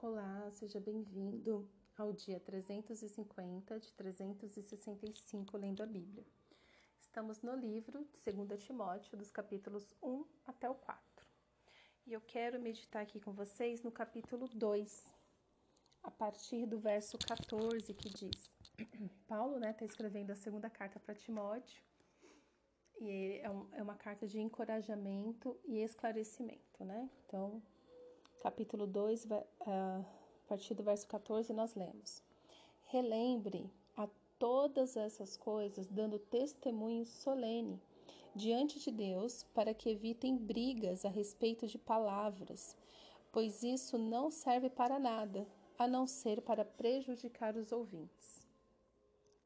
Olá, seja bem-vindo ao dia 350 de 365 lendo a Bíblia. Estamos no livro de 2 Timóteo, dos capítulos 1 até o 4. E eu quero meditar aqui com vocês no capítulo 2, a partir do verso 14, que diz: Paulo está né, tá escrevendo a segunda carta para Timóteo, e é, é uma carta de encorajamento e esclarecimento, né? Então, capítulo 2, a partir do verso 14, nós lemos: Relembre a todas essas coisas, dando testemunho solene diante de Deus, para que evitem brigas a respeito de palavras, pois isso não serve para nada, a não ser para prejudicar os ouvintes.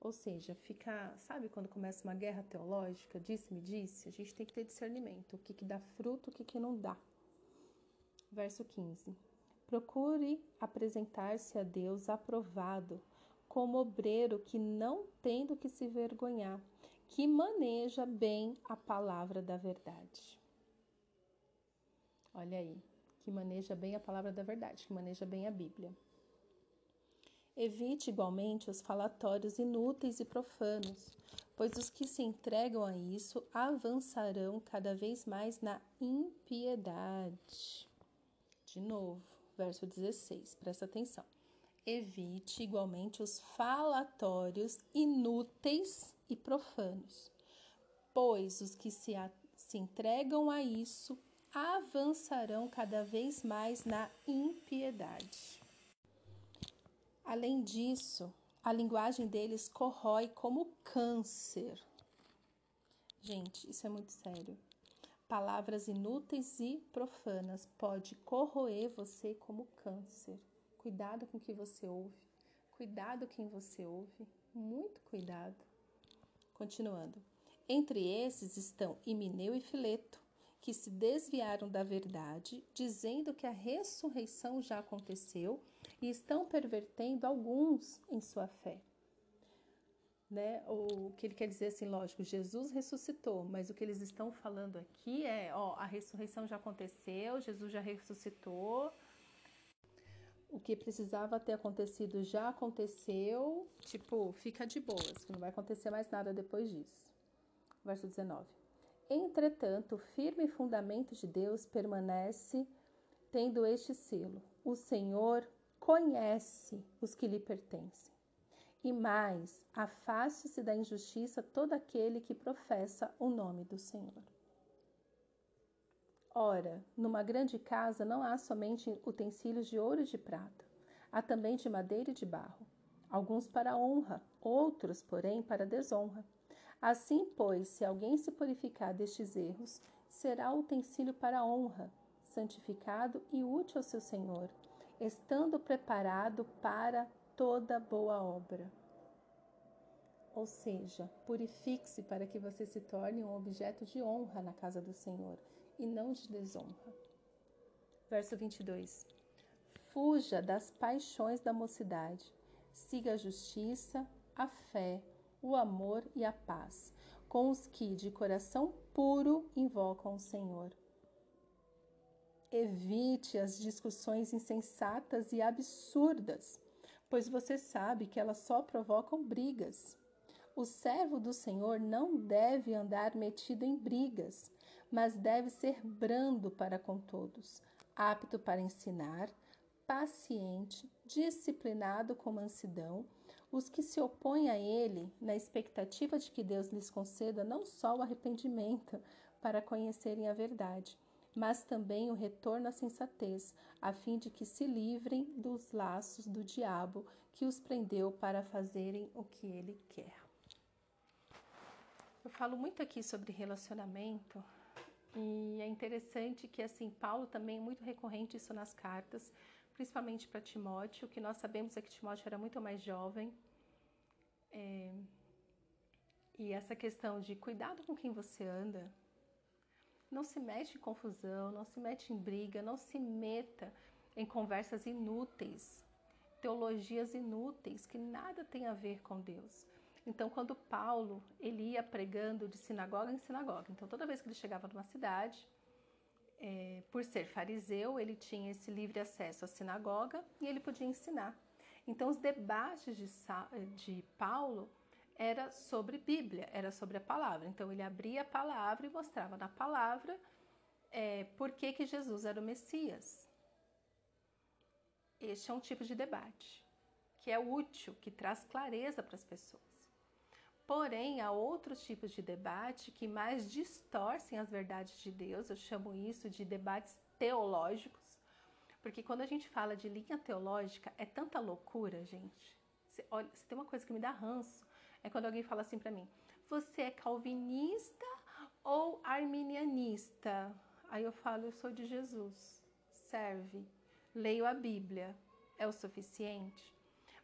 Ou seja, fica, sabe quando começa uma guerra teológica, disse-me disse, a gente tem que ter discernimento, o que, que dá fruto, o que, que não dá. Verso 15. Procure apresentar-se a Deus aprovado, como obreiro que não tem do que se vergonhar, que maneja bem a palavra da verdade. Olha aí, que maneja bem a palavra da verdade, que maneja bem a Bíblia. Evite igualmente os falatórios inúteis e profanos, pois os que se entregam a isso avançarão cada vez mais na impiedade. De novo, verso 16, presta atenção. Evite igualmente os falatórios inúteis e profanos, pois os que se, a, se entregam a isso avançarão cada vez mais na impiedade. Além disso, a linguagem deles corrói como câncer. Gente, isso é muito sério palavras inúteis e profanas pode corroer você como câncer. Cuidado com o que você ouve, cuidado quem você ouve, muito cuidado. Continuando. Entre esses estão Himeneu e Fileto, que se desviaram da verdade, dizendo que a ressurreição já aconteceu e estão pervertendo alguns em sua fé né? O que ele quer dizer assim, lógico, Jesus ressuscitou, mas o que eles estão falando aqui é, ó, a ressurreição já aconteceu, Jesus já ressuscitou. O que precisava ter acontecido já aconteceu, tipo, fica de boas, que não vai acontecer mais nada depois disso. Verso 19. Entretanto, o firme fundamento de Deus permanece tendo este selo: o Senhor conhece os que lhe pertencem. E mais, afaste-se da injustiça todo aquele que professa o nome do Senhor. Ora, numa grande casa não há somente utensílios de ouro e de prata, há também de madeira e de barro, alguns para honra, outros, porém, para desonra. Assim, pois, se alguém se purificar destes erros, será utensílio para honra, santificado e útil ao seu Senhor, estando preparado para toda boa obra. Ou seja, purifique-se para que você se torne um objeto de honra na casa do Senhor e não de desonra. Verso 22. Fuja das paixões da mocidade, siga a justiça, a fé, o amor e a paz, com os que de coração puro invocam o Senhor. Evite as discussões insensatas e absurdas pois você sabe que elas só provocam brigas. O servo do Senhor não deve andar metido em brigas, mas deve ser brando para com todos, apto para ensinar, paciente, disciplinado com mansidão, os que se opõem a ele, na expectativa de que Deus lhes conceda não só o arrependimento para conhecerem a verdade, mas também o retorno à sensatez, a fim de que se livrem dos laços do diabo que os prendeu para fazerem o que ele quer. Eu falo muito aqui sobre relacionamento e é interessante que assim Paulo também é muito recorrente isso nas cartas, principalmente para Timóteo. O que nós sabemos é que Timóteo era muito mais jovem. É... E essa questão de cuidado com quem você anda, não se mete em confusão, não se mete em briga, não se meta em conversas inúteis, teologias inúteis que nada tem a ver com Deus. Então, quando Paulo ele ia pregando de sinagoga em sinagoga, então toda vez que ele chegava numa cidade, é, por ser fariseu, ele tinha esse livre acesso à sinagoga e ele podia ensinar. Então, os debates de, de Paulo era sobre Bíblia, era sobre a palavra. Então, ele abria a palavra e mostrava na palavra é, por que, que Jesus era o Messias. Este é um tipo de debate que é útil, que traz clareza para as pessoas. Porém, há outros tipos de debate que mais distorcem as verdades de Deus, eu chamo isso de debates teológicos, porque quando a gente fala de linha teológica, é tanta loucura, gente. Você, olha, se tem uma coisa que me dá ranço, é quando alguém fala assim para mim: você é calvinista ou arminianista? Aí eu falo: eu sou de Jesus. Serve. Leio a Bíblia. É o suficiente?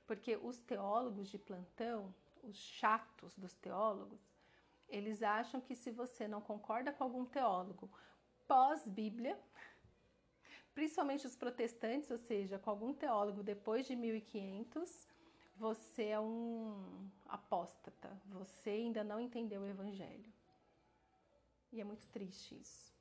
Porque os teólogos de plantão, os chatos dos teólogos, eles acham que se você não concorda com algum teólogo pós-Bíblia, principalmente os protestantes, ou seja, com algum teólogo depois de 1500, você é um apóstata, você ainda não entendeu o evangelho. E é muito triste isso.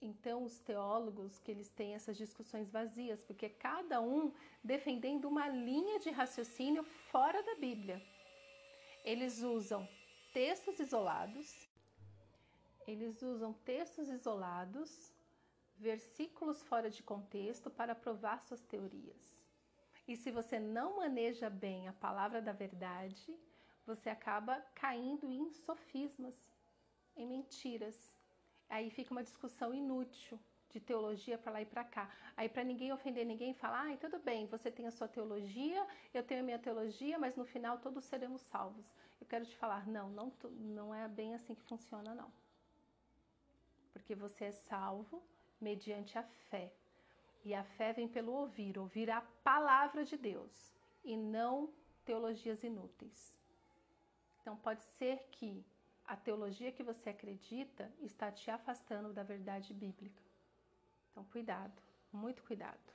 Então, os teólogos que eles têm essas discussões vazias, porque cada um defendendo uma linha de raciocínio fora da Bíblia. Eles usam textos isolados, eles usam textos isolados, versículos fora de contexto para provar suas teorias. E se você não maneja bem a palavra da verdade, você acaba caindo em sofismas, em mentiras. Aí fica uma discussão inútil de teologia para lá e para cá. Aí para ninguém ofender ninguém, falar, ah, tudo bem, você tem a sua teologia, eu tenho a minha teologia, mas no final todos seremos salvos. Eu quero te falar, não, não, não é bem assim que funciona, não. Porque você é salvo mediante a fé. E a fé vem pelo ouvir, ouvir a palavra de Deus e não teologias inúteis. Então pode ser que a teologia que você acredita está te afastando da verdade bíblica. Então cuidado, muito cuidado.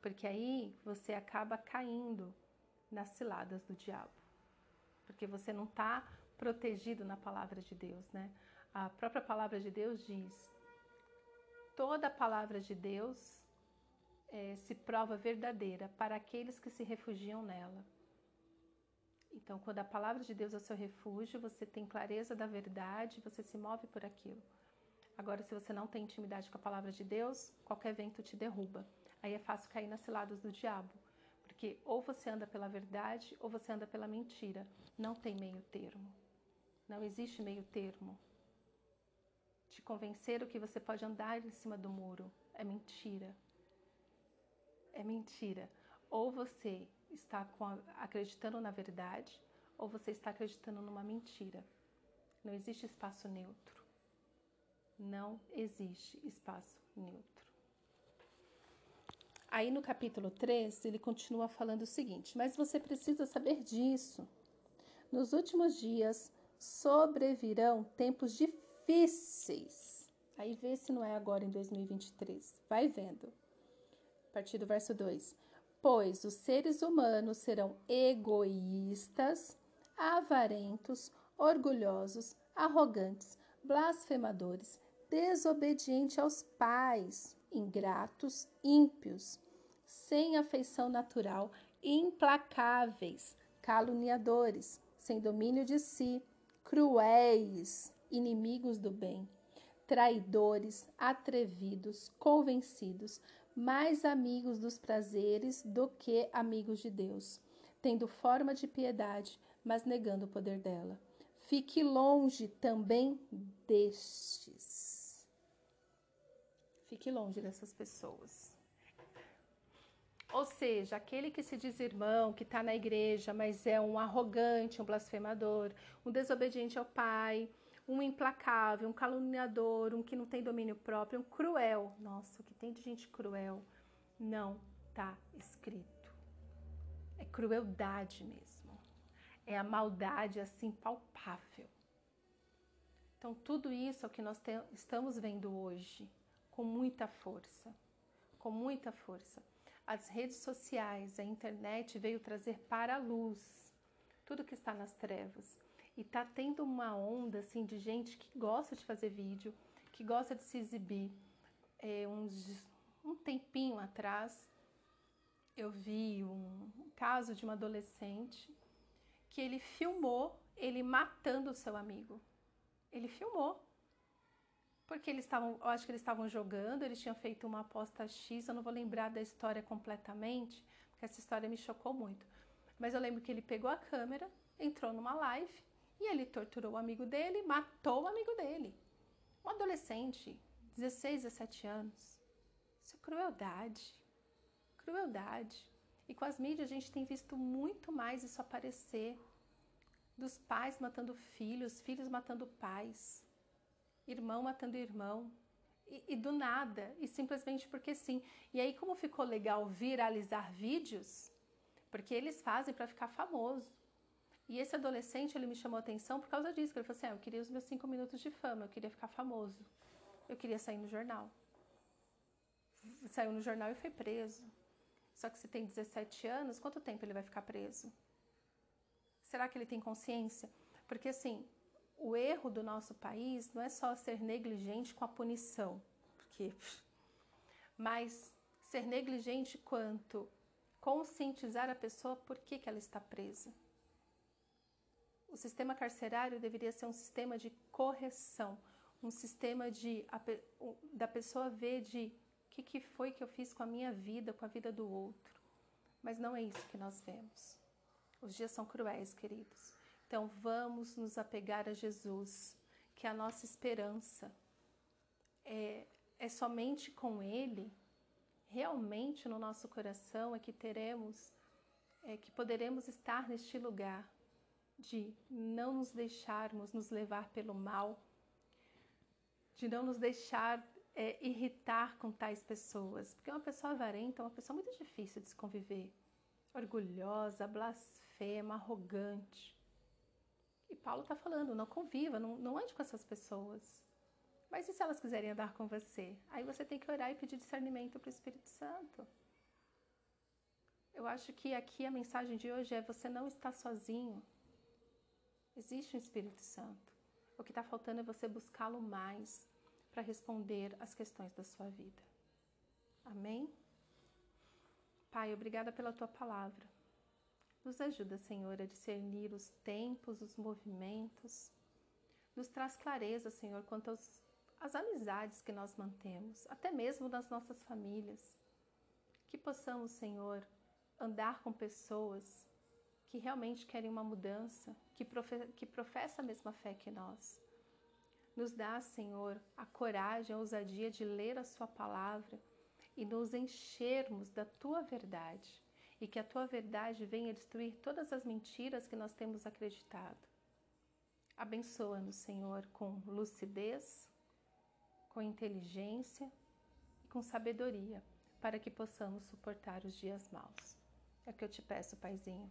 Porque aí você acaba caindo nas ciladas do diabo porque você não está protegido na palavra de Deus, né? A própria palavra de Deus diz: toda palavra de Deus é, se prova verdadeira para aqueles que se refugiam nela. Então, quando a palavra de Deus é o seu refúgio, você tem clareza da verdade, você se move por aquilo. Agora, se você não tem intimidade com a palavra de Deus, qualquer vento te derruba. Aí é fácil cair nas ciladas do diabo. Porque ou você anda pela verdade ou você anda pela mentira. Não tem meio termo. Não existe meio termo. Te convencer o que você pode andar em cima do muro é mentira. É mentira. Ou você está a, acreditando na verdade, ou você está acreditando numa mentira. Não existe espaço neutro. Não existe espaço neutro. Aí no capítulo 3, ele continua falando o seguinte: Mas você precisa saber disso. Nos últimos dias sobrevirão tempos difíceis. Aí vê se não é agora em 2023. Vai vendo. Partir do verso 2: Pois os seres humanos serão egoístas, avarentos, orgulhosos, arrogantes, blasfemadores, desobedientes aos pais ingratos, ímpios, sem afeição natural, implacáveis, caluniadores, sem domínio de si, cruéis, inimigos do bem, traidores, atrevidos, convencidos, mais amigos dos prazeres do que amigos de Deus, tendo forma de piedade, mas negando o poder dela. Fique longe também destes. Fique longe dessas pessoas. Ou seja, aquele que se diz irmão, que está na igreja, mas é um arrogante, um blasfemador, um desobediente ao pai, um implacável, um caluniador, um que não tem domínio próprio, um cruel. Nossa, o que tem de gente cruel não está escrito. É crueldade mesmo. É a maldade assim palpável. Então, tudo isso é o que nós estamos vendo hoje com muita força, com muita força. As redes sociais, a internet veio trazer para a luz tudo que está nas trevas. E tá tendo uma onda assim de gente que gosta de fazer vídeo, que gosta de se exibir. é, uns, um tempinho atrás, eu vi um caso de uma adolescente que ele filmou ele matando o seu amigo. Ele filmou. Porque eles estavam, eu acho que eles estavam jogando, eles tinham feito uma aposta X, eu não vou lembrar da história completamente, porque essa história me chocou muito. Mas eu lembro que ele pegou a câmera, entrou numa live e ele torturou o amigo dele, matou o amigo dele. Um adolescente, 16, 17 anos. Isso é crueldade. Crueldade. E com as mídias a gente tem visto muito mais isso aparecer. Dos pais matando filhos, filhos matando pais, irmão matando irmão. E, e do nada, e simplesmente porque sim. E aí, como ficou legal viralizar vídeos, porque eles fazem para ficar famoso. E esse adolescente, ele me chamou a atenção por causa disso. Ele falou assim, ah, eu queria os meus cinco minutos de fama, eu queria ficar famoso. Eu queria sair no jornal. Saiu no jornal e foi preso. Só que se tem 17 anos, quanto tempo ele vai ficar preso? Será que ele tem consciência? Porque assim, o erro do nosso país não é só ser negligente com a punição, porque mas ser negligente quanto conscientizar a pessoa por que, que ela está presa. O sistema carcerário deveria ser um sistema de correção, um sistema de da pessoa ver de o que, que foi que eu fiz com a minha vida, com a vida do outro. Mas não é isso que nós vemos. Os dias são cruéis, queridos. Então vamos nos apegar a Jesus, que a nossa esperança é, é somente com Ele, realmente no nosso coração, é que teremos, é que poderemos estar neste lugar de não nos deixarmos nos levar pelo mal, de não nos deixar é, irritar com tais pessoas, porque uma pessoa avarenta é uma pessoa muito difícil de se conviver, orgulhosa, blasfema, arrogante. E Paulo está falando, não conviva, não, não ande com essas pessoas. Mas e se elas quiserem andar com você? Aí você tem que orar e pedir discernimento para o Espírito Santo. Eu acho que aqui a mensagem de hoje é: você não está sozinho. Existe um Espírito Santo. O que está faltando é você buscá-lo mais para responder às questões da sua vida. Amém? Pai, obrigada pela tua palavra. Nos ajuda, Senhor, a discernir os tempos, os movimentos. Nos traz clareza, Senhor, quanto aos, às amizades que nós mantemos, até mesmo nas nossas famílias. Que possamos, Senhor, andar com pessoas que realmente querem uma mudança, que, profe que professa a mesma fé que nós. Nos dá, Senhor, a coragem, a ousadia de ler a Sua palavra e nos enchermos da Tua verdade e que a Tua verdade venha destruir todas as mentiras que nós temos acreditado. Abençoa-nos, Senhor, com lucidez, com inteligência e com sabedoria, para que possamos suportar os dias maus. É o que eu te peço, Paizinho.